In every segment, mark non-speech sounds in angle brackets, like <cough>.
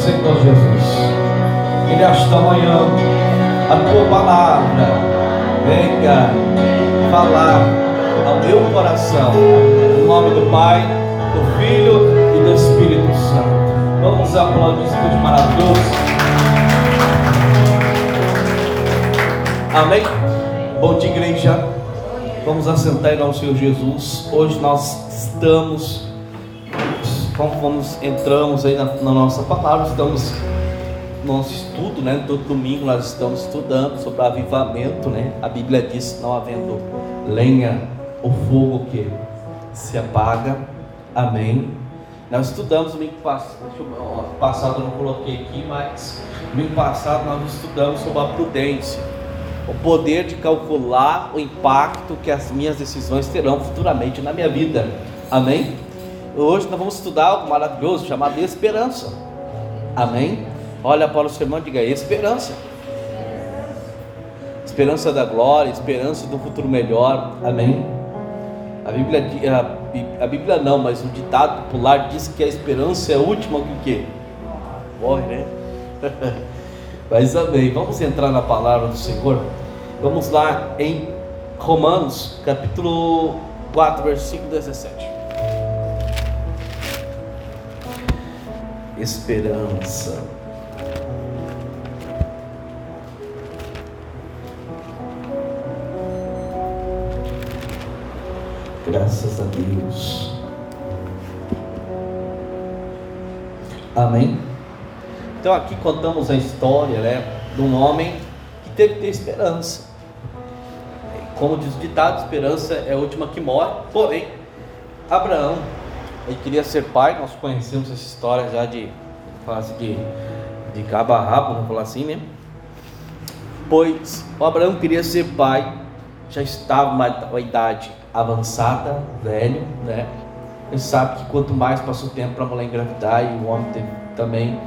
Senhor Jesus. E nesta manhã, a tua palavra venha falar ao meu coração. Em nome do Pai, do Filho e do Espírito Santo. Vamos aplaudir esse Deus maravilhoso. Amém? Bom dia, igreja. Vamos assentar em nome do Senhor Jesus. Hoje nós estamos, como entramos aí na, na nossa palavra, estamos no nosso estudo, né? Todo domingo nós estamos estudando sobre avivamento, né? A Bíblia diz: não havendo lenha, o fogo que se apaga. Amém. Nós estudamos domingo passado, passado eu não coloquei aqui, mas domingo passado nós estudamos sobre a prudência o poder de calcular o impacto que as minhas decisões terão futuramente na minha vida. Amém? Hoje nós vamos estudar algo maravilhoso chamado esperança. Amém? Olha para o sermão e diga: esperança. Esperança da glória, esperança do futuro melhor. Amém? A Bíblia, a, a Bíblia não, mas o ditado popular diz que a esperança é a última que o quê? Morre, né? <laughs> Mas amém. Vamos entrar na palavra do Senhor. Vamos lá em Romanos, capítulo 4, versículo 17. Esperança. Graças a Deus. Amém. Então aqui contamos a história né, de um homem que teve que ter esperança. Como diz o ditado, esperança é a última que morre. Porém, Abraão, ele queria ser pai, nós conhecemos essa história já de, assim, de, de cabo a rabo, vamos falar assim, né? Pois o Abraão queria ser pai, já estava uma idade avançada, velho, né? Ele sabe que quanto mais passa o tempo para a mulher engravidar e o homem também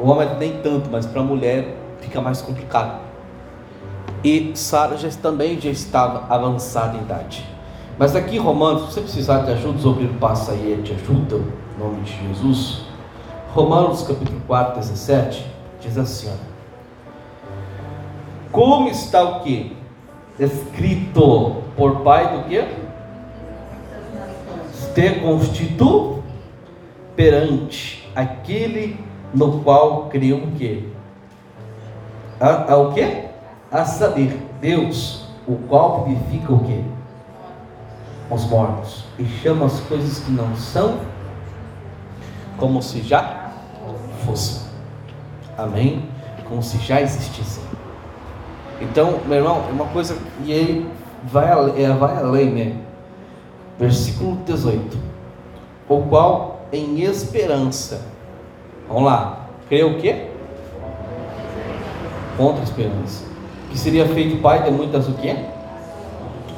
o homem nem tanto, mas para a mulher fica mais complicado. E Sara já, também já estava avançada em idade. Mas aqui Romanos, se você precisar de ajuda, os obreiros passa aí e te ajudam, em nome de Jesus. Romanos capítulo 4, 17, diz assim: ó, Como está o que? Escrito por pai do que? Te constitu perante aquele no qual criam o quê? A, a o quê? A saber, Deus, o qual vivifica o quê? Os mortos e chama as coisas que não são como se já fossem. Amém? Como se já existissem. Então, meu irmão, é uma coisa, e aí vai, vai além, né? Versículo 18: O qual em esperança Vamos lá. Crê o quê? Contra a esperança. Que seria feito pai de muitas o quê?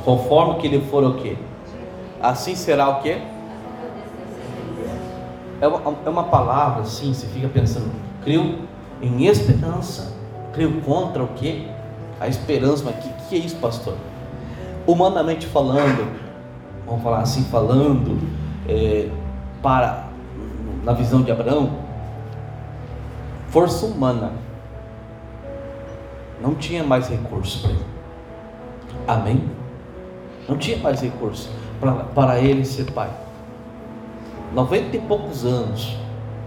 Conforme que ele for o quê? Assim será o quê? É uma, é uma palavra assim, você fica pensando, creu em esperança. Creu contra o quê? A esperança, mas o que, que é isso, pastor? Humanamente falando, vamos falar assim, falando, é, para, na visão de Abraão, força humana. Não tinha mais recurso para ele. Amém? Não tinha mais recurso para, ele ser pai. Noventa e poucos anos.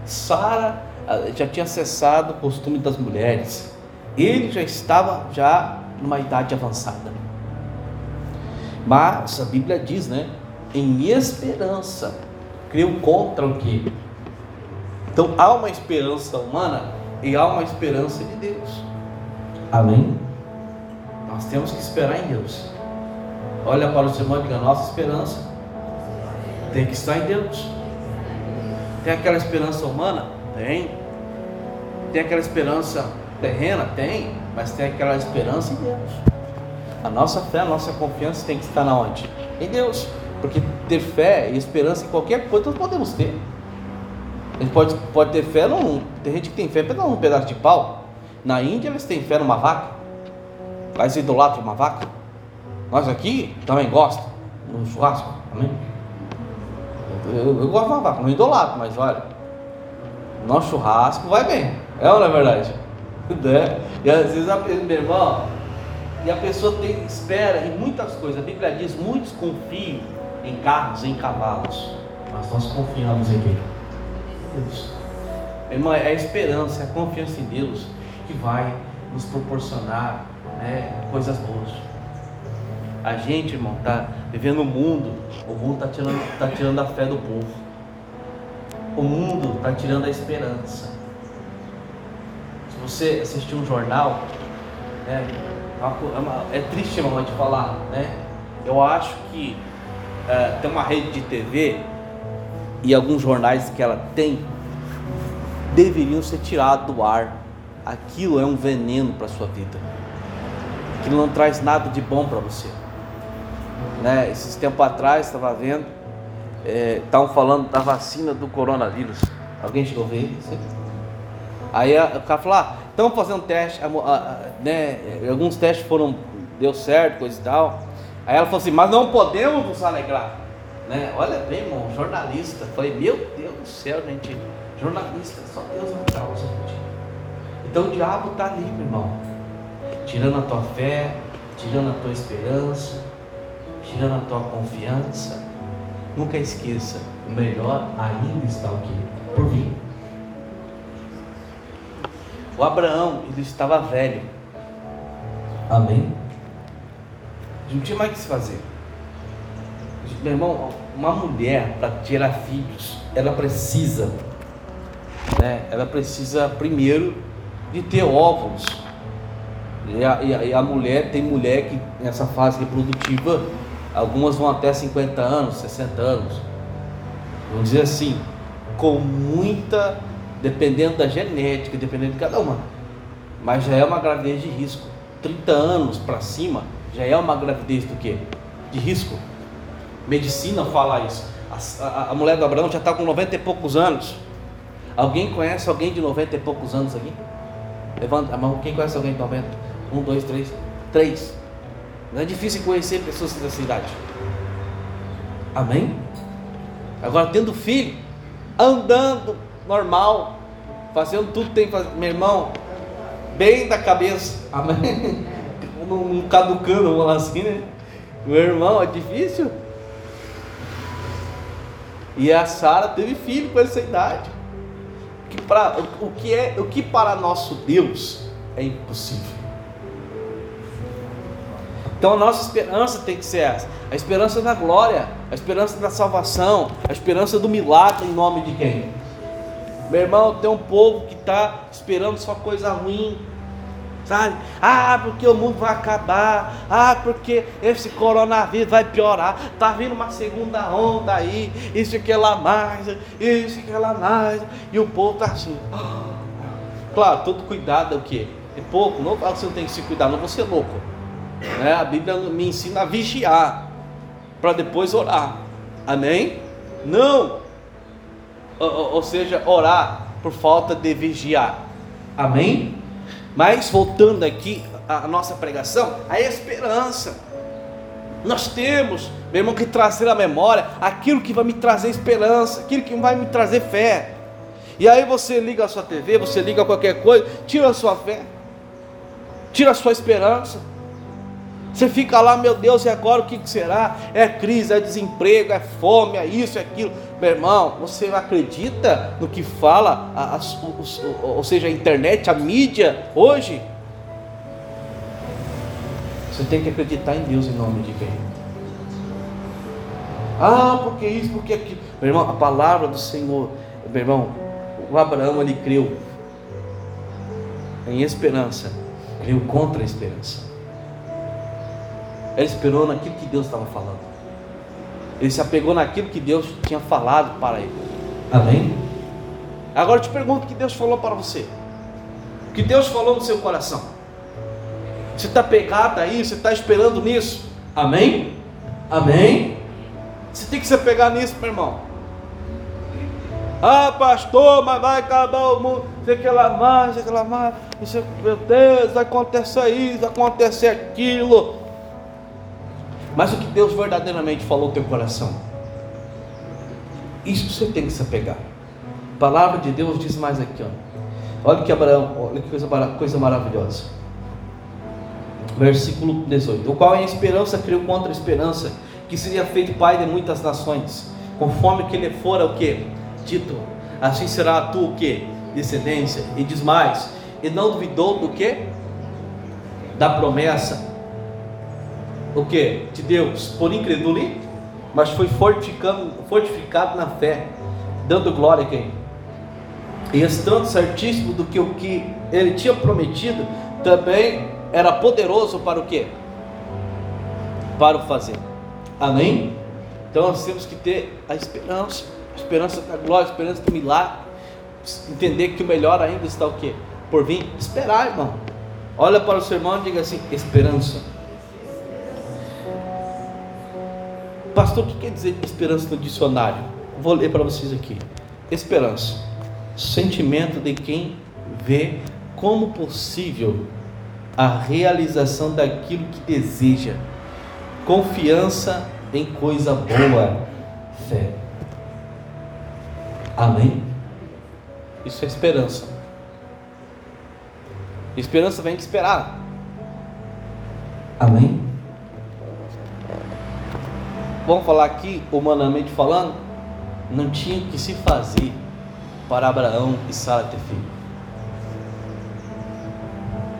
Sara ah, já tinha cessado o costume das mulheres. Ele já estava já numa idade avançada. Mas a Bíblia diz, né? Em esperança, creu contra o que? Então há uma esperança humana e há uma esperança de Deus. Amém? Nós temos que esperar em Deus. Olha para o seu irmão e diga: nossa esperança tem que estar em Deus. Tem aquela esperança humana? Tem. Tem aquela esperança terrena? Tem. Mas tem aquela esperança em Deus. A nossa fé, a nossa confiança tem que estar na onde? Em Deus. Porque ter fé e esperança em qualquer coisa nós podemos ter. A gente pode, pode ter fé num. Tem gente que tem fé num pedaço de pau. Na Índia eles têm fé numa vaca. Lá eles idolatram uma vaca. Nós aqui também gostamos. No churrasco. Amém? Eu, eu gosto de vaca, não idolatro, mas olha. nosso churrasco vai bem. É ou não é verdade? <laughs> Né? E às vezes a meu irmão, e a pessoa tem, espera em muitas coisas. A Bíblia diz: muitos confiam em carros, em cavalos. Mas nós confiamos em quem? Deus. Irmão, é a esperança, é a confiança em Deus que vai nos proporcionar né, coisas boas. A gente, irmão, está vivendo um mundo, o mundo está tirando, tá tirando a fé do povo. O mundo está tirando a esperança. Se você assistir um jornal, né, é, é, é triste, irmão, de falar, né? Eu acho que é, tem uma rede de TV e alguns jornais que ela tem deveriam ser tirados do ar. Aquilo é um veneno para sua vida. Aquilo não traz nada de bom para você. Né? Esses tempos atrás, estava vendo, estavam é, falando da vacina do coronavírus. Alguém chegou a ver isso? Aí o cara falou, ah, estamos fazendo teste, né? Alguns testes foram, deu certo, coisa e tal. Aí ela falou assim, mas não podemos nos alegrar. Né? Olha bem, irmão, jornalista. Falei, meu Deus do céu, gente. Jornalista, só Deus não causa. Então o diabo está meu irmão. Tirando a tua fé, tirando a tua esperança, tirando a tua confiança. Nunca esqueça, o melhor ainda está o quê? Por vir. O Abraão, ele estava velho. Amém? Não tinha mais o que se fazer. Meu irmão, uma mulher para tirar filhos, ela precisa, né? Ela precisa primeiro de ter óvulos. E a, e a, e a mulher, tem mulher que nessa fase reprodutiva, algumas vão até 50 anos, 60 anos. Vamos dizer assim, com muita, dependendo da genética, dependendo de cada uma. Mas já é uma gravidez de risco. 30 anos para cima já é uma gravidez do que? De risco. Medicina fala isso. A, a, a mulher do Abraão já está com 90 e poucos anos. Alguém conhece alguém de 90 e poucos anos aqui? Levanta a mão. Quem conhece alguém de 90? Um, dois, três. Três. Não é difícil conhecer pessoas dessa idade. Amém? Agora, tendo filho, andando normal, fazendo tudo que tem que fazer. Meu irmão, bem da cabeça. Amém? Não <laughs> caducando, vamos falar assim, né? Meu irmão, é difícil. E a Sara teve filho com essa idade. Que pra, o, que é, o que para nosso Deus é impossível. Então a nossa esperança tem que ser essa: a esperança da glória, a esperança da salvação, a esperança do milagre em nome de quem? Meu irmão, tem um povo que está esperando só coisa ruim, sabe? Ah, porque o mundo vai acabar. Ah, porque esse coronavírus vai piorar. Tá vindo uma segunda onda aí. Isso que lá mais, isso que lá mais. E o povo tá assim. <gasps> Claro, todo cuidado é o quê? É pouco. Não fala que você não tem que se cuidar, não vou ser louco. Né? A Bíblia me ensina a vigiar para depois orar. Amém? Não. Ou, ou seja, orar por falta de vigiar. Amém? Mas voltando aqui à nossa pregação, a esperança. Nós temos, meu irmão, que trazer à memória aquilo que vai me trazer esperança, aquilo que vai me trazer fé. E aí você liga a sua TV, você liga qualquer coisa, tira a sua fé, tira a sua esperança. Você fica lá, meu Deus, e agora o que será? É crise, é desemprego, é fome, é isso, é aquilo. Meu irmão, você acredita no que fala, a, a, ou seja, a internet, a mídia hoje? Você tem que acreditar em Deus em nome de quem? Ah, porque isso, porque aquilo. Meu irmão, a palavra do Senhor, meu irmão, o Abraão ele creu em esperança, creu contra a esperança. Ele esperou naquilo que Deus estava falando. Ele se apegou naquilo que Deus tinha falado para ele. Amém? Agora eu te pergunto o que Deus falou para você. O que Deus falou no seu coração. Você está pegado aí, você está esperando nisso. Amém? Amém? Você tem que se apegar nisso, meu irmão. Ah, pastor, mas vai acabar o mundo. Que lá mais. Isso, meu Deus, vai acontecer isso, vai acontecer aquilo. Mas o que Deus verdadeiramente falou no teu coração. Isso você tem que se apegar. palavra de Deus diz mais aqui, ó. Olha que Abraão, olha que coisa, coisa maravilhosa. Versículo 18. O qual em esperança criou contra a esperança, que seria feito pai de muitas nações, conforme que ele fora o que? Dito. Assim será a tua o que? Descendência. E diz mais, e não duvidou do que? Da promessa. O que? De Deus, por incredulidade, mas foi fortificado, fortificado na fé, dando glória a quem? e estando certíssimo do que o que ele tinha prometido, também era poderoso para o quê? Para o fazer. Amém? Então nós temos que ter a esperança, a esperança da glória, a esperança do milagre, entender que o melhor ainda está o quê? Por vir, esperar, irmão. Olha para o seu irmão e diga assim: esperança. Pastor, o que quer dizer esperança no dicionário? Vou ler para vocês aqui. Esperança sentimento de quem vê como possível a realização daquilo que deseja, confiança em coisa boa, fé. Amém? Isso é esperança. Esperança vem de esperar. Amém? Vamos falar aqui, humanamente falando, não tinha que se fazer para Abraão e Sara ter filho.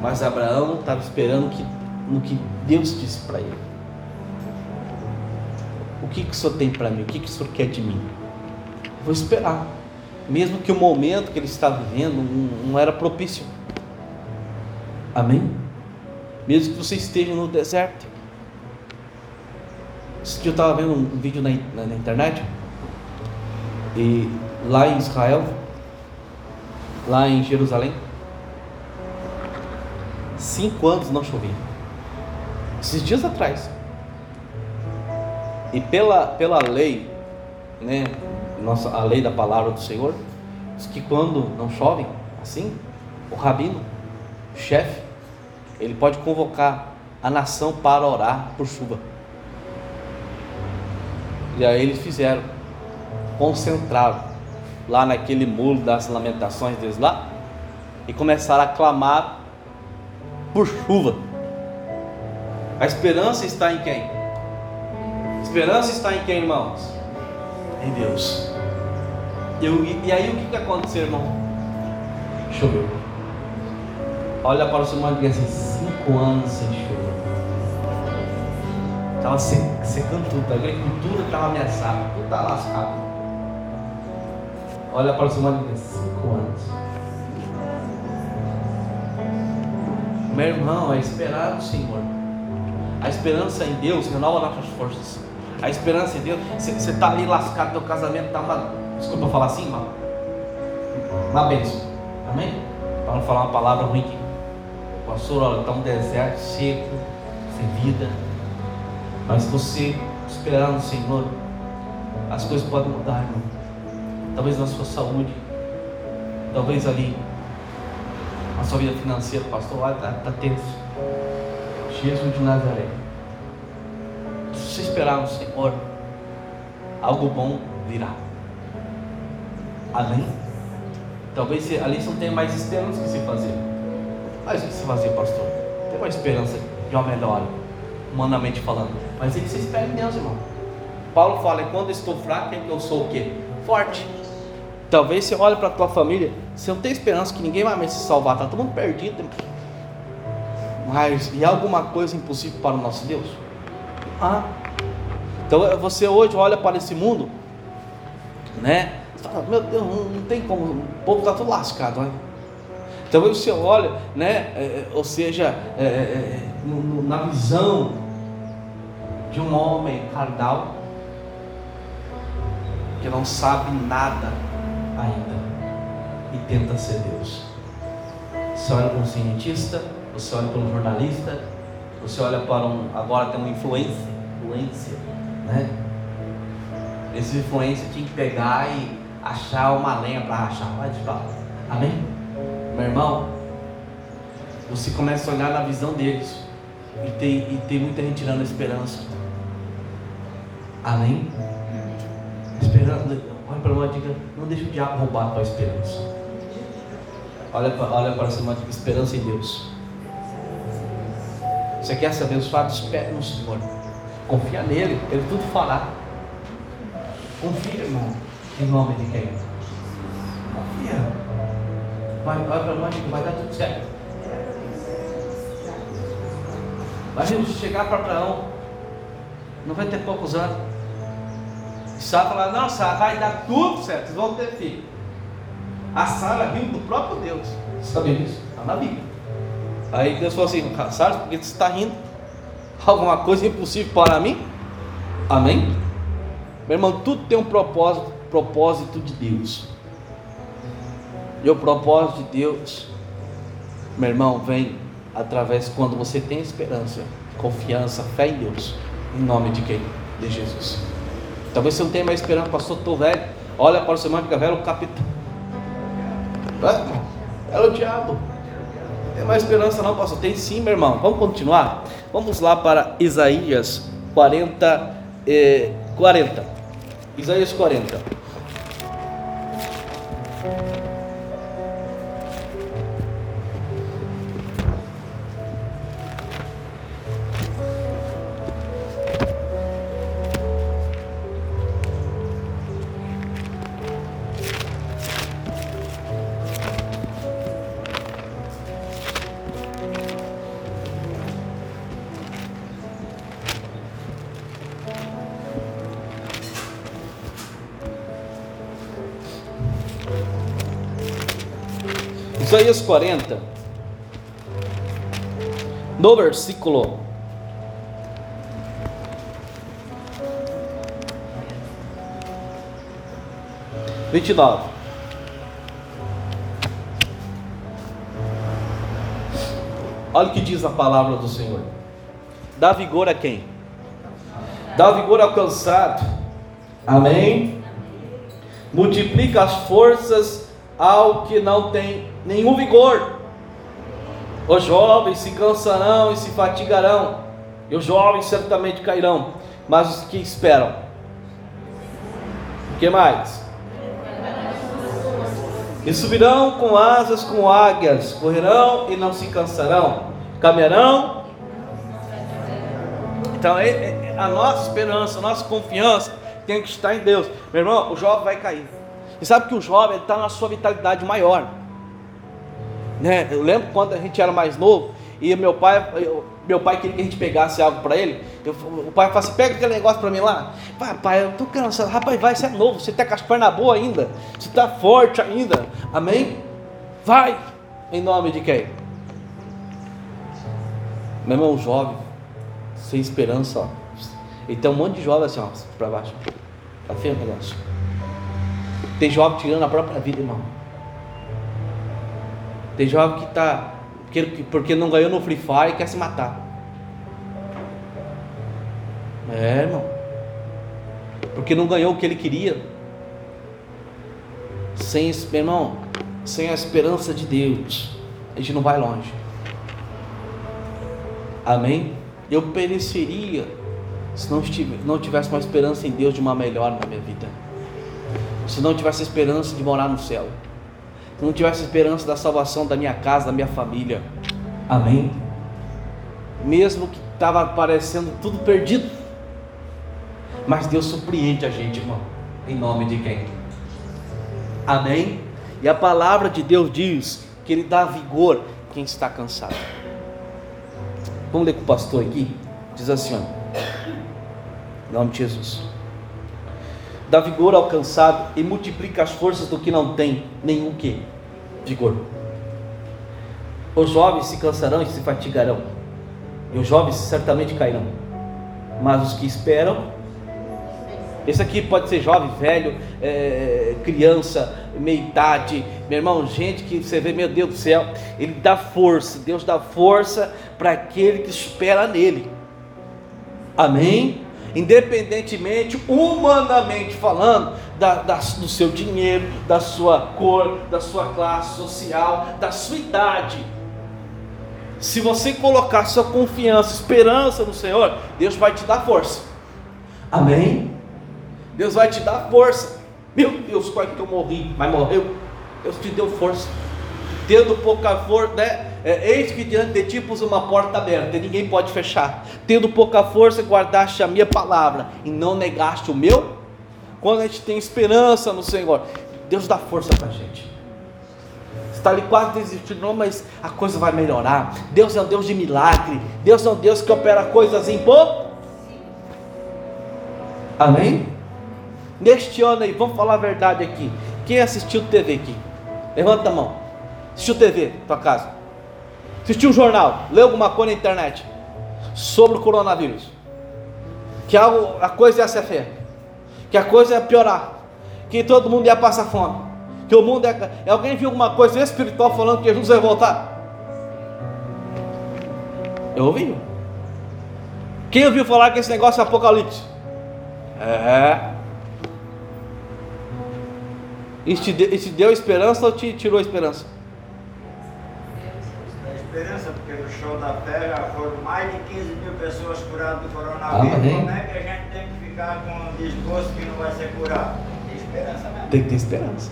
Mas Abraão estava esperando que, no que Deus disse para ele. O que, que o Senhor tem para mim? O que, que o Senhor quer de mim? Vou esperar. Mesmo que o momento que ele está vivendo não, não era propício. Amém? Mesmo que você esteja no deserto. Esse eu estava vendo um vídeo na, na, na internet. E lá em Israel, lá em Jerusalém. Cinco anos não chovia. Esses dias atrás. E pela, pela lei, né, nossa, a lei da palavra do Senhor, diz que quando não chove, assim, o rabino, o chefe, ele pode convocar a nação para orar por chuva. E aí eles fizeram, concentraram lá naquele muro das lamentações deles lá e começaram a clamar por chuva. A esperança está em quem? A esperança está em quem, irmãos? Em Deus. Eu, e, e aí o que, que aconteceu, irmão? Choveu. Olha para o seu irmão e diga assim: cinco anos sem chuva. Estava secando tudo, a agricultura estava ameaçada, tudo estava lascado. Olha para o seu marido cinco anos. Meu irmão, é esperar o Senhor. A esperança em Deus renova nossas forças. A esperança em Deus, você está ali lascado, teu casamento está uma. Desculpa falar assim, irmão. Uma bênção. Amém? Para não falar uma palavra ruim aqui. Pastor, olha, está um deserto seco, sem vida. Mas se você esperar no Senhor, as coisas podem mudar, irmão talvez na sua saúde, talvez ali na sua vida financeira, pastor, lá está tá tenso. Jesus de Nazaré. Se você esperar no Senhor, algo bom virá. Além, talvez ali você não tenha mais esperança que se fazer. Mas o que se fazer, pastor? Tem uma esperança de uma melhora, humanamente falando. Mas ele se espera em Deus, irmão. Paulo fala: quando estou fraco, é eu sou o quê? Forte. Talvez você olhe para a tua família, você não tem esperança que ninguém vai mais se salvar, está todo mundo perdido. Mas e alguma coisa impossível para o nosso Deus? Ah. Então é, você hoje olha para esse mundo, né? Fala, meu Deus, não, tem como, o povo está todo lascado, né? Então você olha, né? É, é ou seja, é, é na visão de um homem carnal que não sabe nada ainda e tenta ser Deus. Você olha para um cientista, você olha para um jornalista, você olha para um. Agora tem um influencer, influencer né? Esse influencer tinha que pegar e achar uma lenha para rachar. Vai de fato. Amém? Meu irmão, você começa a olhar na visão deles. E tem, e tem muita gente tirando a esperança. Amém? Esperando Olha para nós e diga: não deixe o diabo roubar a tua esperança. Olha para, olha para cima, diga esperança em Deus. Você quer ser abençoado? Espere no Senhor. Confia nele, ele tudo fará. Confia, irmão. Em nome de quem? Confia. Vai, vai para nós, vai dar tudo certo. Imagina chegar para Abraão, 90 e poucos anos. Sara falar, nossa, vai dar tudo certo, vocês vão ter filho. A Sara riu do próprio Deus. Sabia disso? Está na Bíblia. Aí Deus falou assim, Sara, por que você está rindo? <laughs> Alguma coisa impossível para mim? Amém? Meu irmão, tudo tem um propósito, propósito de Deus. E o propósito de Deus, meu irmão, vem através quando você tem esperança, confiança, fé em Deus. Em nome de quem? De Jesus. Talvez você não tenha mais esperança, pastor, estou velho. Olha para o seu irmão, fica velho, capitão. É, o diabo. Não tem mais esperança não, pastor. Tem sim, meu irmão. Vamos continuar? Vamos lá para Isaías 40, eh, 40. Isaías 40. Isaías 40, no versículo vinte e nove. Olha o que diz a palavra do Senhor. Dá vigor a quem? Dá vigor ao cansado. Amém. Multiplica as forças ao que não tem nenhum vigor. Os jovens se cansarão e se fatigarão, e os jovens certamente cairão, mas os que esperam, o que mais? E subirão com asas com águias, correrão e não se cansarão, caminharão. Então, é, é, a nossa esperança, a nossa confiança tem que estar em Deus. Meu irmão, o jovem vai cair. E sabe que o jovem está na sua vitalidade maior. Né? Eu lembro quando a gente era mais novo e meu pai, eu, meu pai queria que a gente pegasse algo para ele. Eu, o pai falou assim: pega aquele negócio para mim lá. Pai, pai, eu tô cansado. Rapaz, vai, você é novo, você está com as pernas boas ainda, você está forte ainda. Amém? Vai, em nome de quem? Meu irmão, jovem, sem esperança, ó. E tem um monte de jovem assim, ó, para baixo. Tá feio o negócio. Tem jovem tirando a própria vida, irmão. Tem jovem que está, porque, porque não ganhou no Free Fire e quer se matar. É, irmão. Porque não ganhou o que ele queria. Sem, irmão, sem a esperança de Deus, a gente não vai longe. Amém? Eu pereceria se não, tivesse, não tivesse uma esperança em Deus de uma melhor na minha vida. Se não tivesse esperança de morar no céu se não tivesse esperança da salvação da minha casa, da minha família. Amém? Mesmo que estava parecendo tudo perdido, mas Deus surpreende a gente, irmão, em nome de quem? Amém? E a palavra de Deus diz que Ele dá vigor quem está cansado. Vamos ler com o pastor aqui? Diz assim, ó, em nome de Jesus dá vigor ao cansado e multiplica as forças do que não tem nenhum que vigor. Os jovens se cansarão e se fatigarão, e os jovens certamente cairão, mas os que esperam, esse aqui pode ser jovem, velho, é, criança, meia idade, meu irmão, gente que você vê, meu Deus do céu, Ele dá força, Deus dá força para aquele que espera nele. Amém? Independentemente, humanamente falando, da, da, do seu dinheiro, da sua cor, da sua classe social, da sua idade. Se você colocar sua confiança, esperança no Senhor, Deus vai te dar força. Amém? Deus vai te dar força. Meu Deus, quase que eu morri, mas morreu. Deus te deu força. Tendo pouca força, né? É, eis que diante de ti pus uma porta aberta, e ninguém pode fechar. Tendo pouca força, guardaste a minha palavra e não negaste o meu. Quando a gente tem esperança no Senhor, Deus dá força para a gente. Está ali quase desistindo, não, mas a coisa vai melhorar. Deus é um Deus de milagre. Deus é um Deus que opera coisas em pouco. Amém? Neste ano aí, vamos falar a verdade aqui. Quem assistiu TV aqui? Levanta a mão. Assistiu TV, tua casa. Assistiu um jornal, leu alguma coisa na internet sobre o coronavírus. Que algo, a coisa ia ser feia. Que a coisa ia piorar. Que todo mundo ia passar fome. Que o mundo ia. Alguém viu alguma coisa espiritual falando que Jesus ia voltar? Eu ouvi. Quem ouviu falar que esse negócio é apocalipse? É. Deu, isso te deu esperança ou te tirou a esperança? Esperança, porque no show da fé já foram mais de 15 mil pessoas curadas do coronavírus. Amém. Como é que a gente tem que ficar com um discurso que não vai ser curado? Tem esperança mesmo. Tem que ter esperança.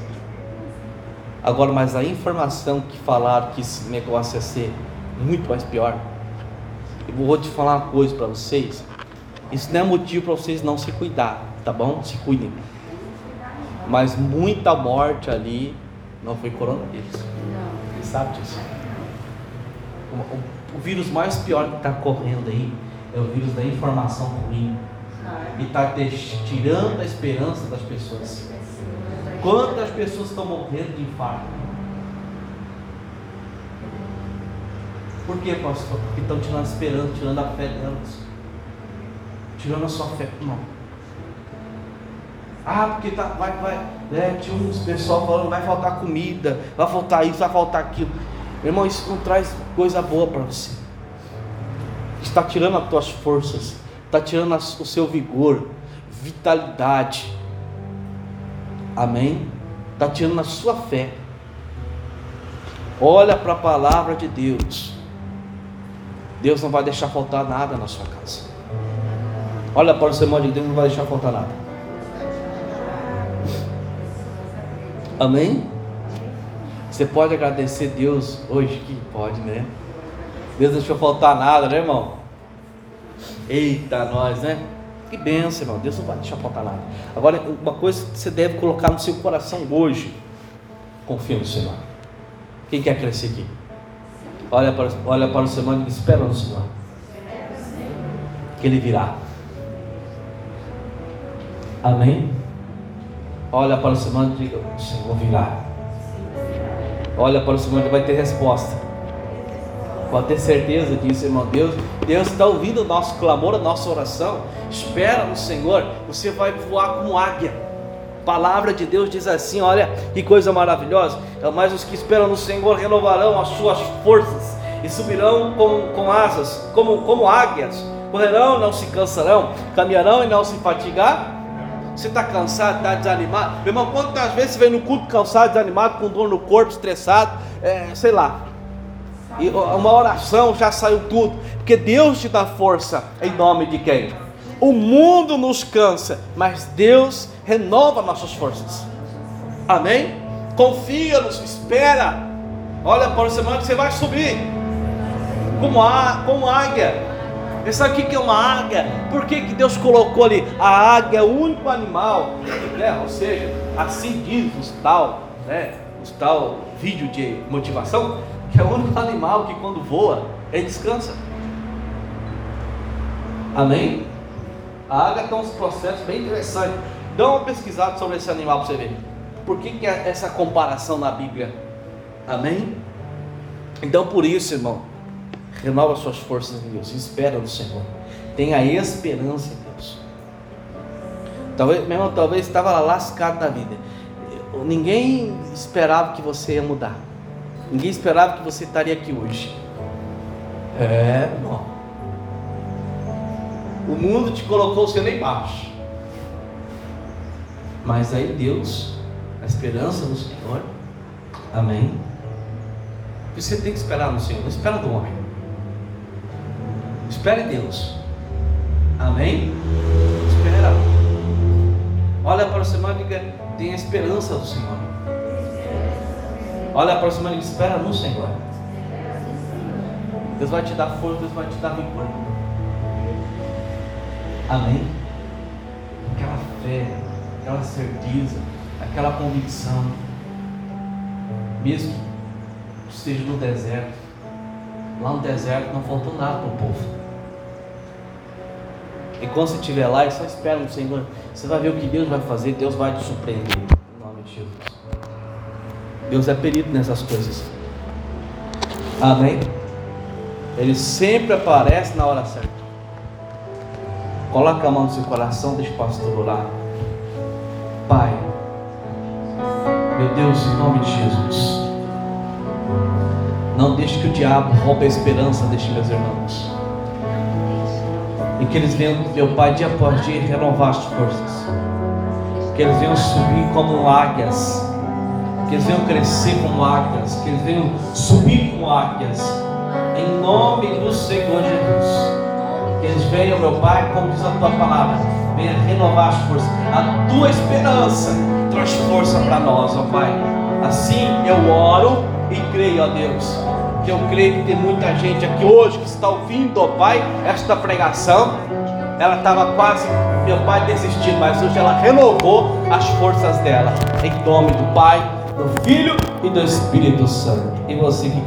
Agora, mas a informação que falaram que esse negócio ia ser muito mais pior, eu vou te falar uma coisa para vocês. Isso não é motivo para vocês não se cuidar, tá bom? Se cuidem. Mas muita morte ali não foi coronavírus. Você sabe disso? O, o, vírus mais pior que está correndo aí é o vírus da informação ruim. E está tirando a esperança das pessoas. Quantas pessoas estão morrendo de infarto? Por que, pastor? Porque estão tirando a esperança, tirando a fé delas. Tirando a sua fé. Não. Ah, porque tá, vai, vai. Né, tinha uns pessoal falando vai faltar comida, vai faltar isso, vai faltar aquilo. Meu irmão, isso não traz coisa boa para você. Está tirando as tuas forças, está tirando o seu vigor, vitalidade. Amém? Está tirando a sua fé. Olha para a palavra de Deus. Deus não vai deixar faltar nada na sua casa. Olha para o sermão de Deus, não vai deixar faltar nada. Amém? Você pode agradecer Deus hoje que pode, né? Deus deixou faltar nada, né, irmão? Eita, nós, né? Que benção, irmão. Deus não vai deixar faltar nada. Agora, uma coisa que você deve colocar no seu coração hoje: confia no Senhor. Quem quer crescer aqui? Olha para, olha para o Senhor e espera no Senhor. Que Ele virá. Amém? Olha para o Senhor e diga: O Senhor virá. Olha para o Senhor, vai ter resposta. Pode ter certeza disso, irmão. Deus, Deus está ouvindo o nosso clamor, a nossa oração. Espera no Senhor, você vai voar como águia. A palavra de Deus diz assim: olha que coisa maravilhosa. Mas os que esperam no Senhor renovarão as suas forças e subirão com, com asas, como, como águias. Correrão e não se cansarão, caminharão e não se fatigar você está cansado, está desanimado. Meu irmão, quantas vezes você vem no culto cansado, desanimado, com dor no corpo, estressado, é, sei lá. E uma oração já saiu tudo. Porque Deus te dá força em nome de quem? O mundo nos cansa, mas Deus renova nossas forças. Amém? Confia nos, espera. Olha para o semana que você vai subir. Como, a, como águia. Sabe o que é uma águia? Por que, que Deus colocou ali? A águia é o único animal, né? ou seja, assim diz os tal, né? os tal vídeo de motivação, que é o único animal que quando voa, ele descansa. Amém? A águia tem uns processos bem interessantes. Dá uma pesquisada sobre esse animal para você ver. Por que, que é essa comparação na Bíblia? Amém? Então por isso, irmão, renova suas forças em Deus, espera no Senhor, tenha esperança em Deus. Talvez, meu irmão, talvez estava lascado da vida. Ninguém esperava que você ia mudar. Ninguém esperava que você estaria aqui hoje. É, irmão. O mundo te colocou sendo embaixo. Mas aí Deus, a esperança no Senhor, amém. Você tem que esperar no Senhor, não espera do homem. Espere Deus. Amém? Espera. Olha para o irmão e diga: Tenha esperança do Senhor. Olha a próxima linha, espera no Senhor. Deus vai te dar força, Deus vai te dar vigor. Amém? Aquela fé, aquela certeza, aquela convicção. Mesmo que esteja no deserto, lá no deserto não faltou nada para o povo. E quando você estiver lá, só espera no Senhor. Você vai ver o que Deus vai fazer, Deus vai te surpreender. Em nome de Jesus. Deus é perito nessas coisas. Amém? Ele sempre aparece na hora certa. Coloca a mão no seu coração, deixa o pastor orar. Pai, meu Deus, em nome de Jesus, não deixe que o diabo roube a esperança destes meus irmãos. E que eles venham, meu Pai, dia após dia, renovar as forças. Que eles venham subir como águias. Que eles venham crescer como águias. Que eles venham subir como águias. Em nome do Senhor Jesus. Que eles venham, meu Pai, como diz a tua palavra, venha renovar as forças. A tua esperança traz força para nós, ó Pai. Assim eu oro e creio, ó Deus, eu creio que tem muita gente aqui hoje que está ouvindo, ó Pai, esta pregação. Ela estava quase, meu Pai, desistindo, mas hoje ela renovou as forças dela. Em nome do Pai, do Filho e do Espírito Santo. E você que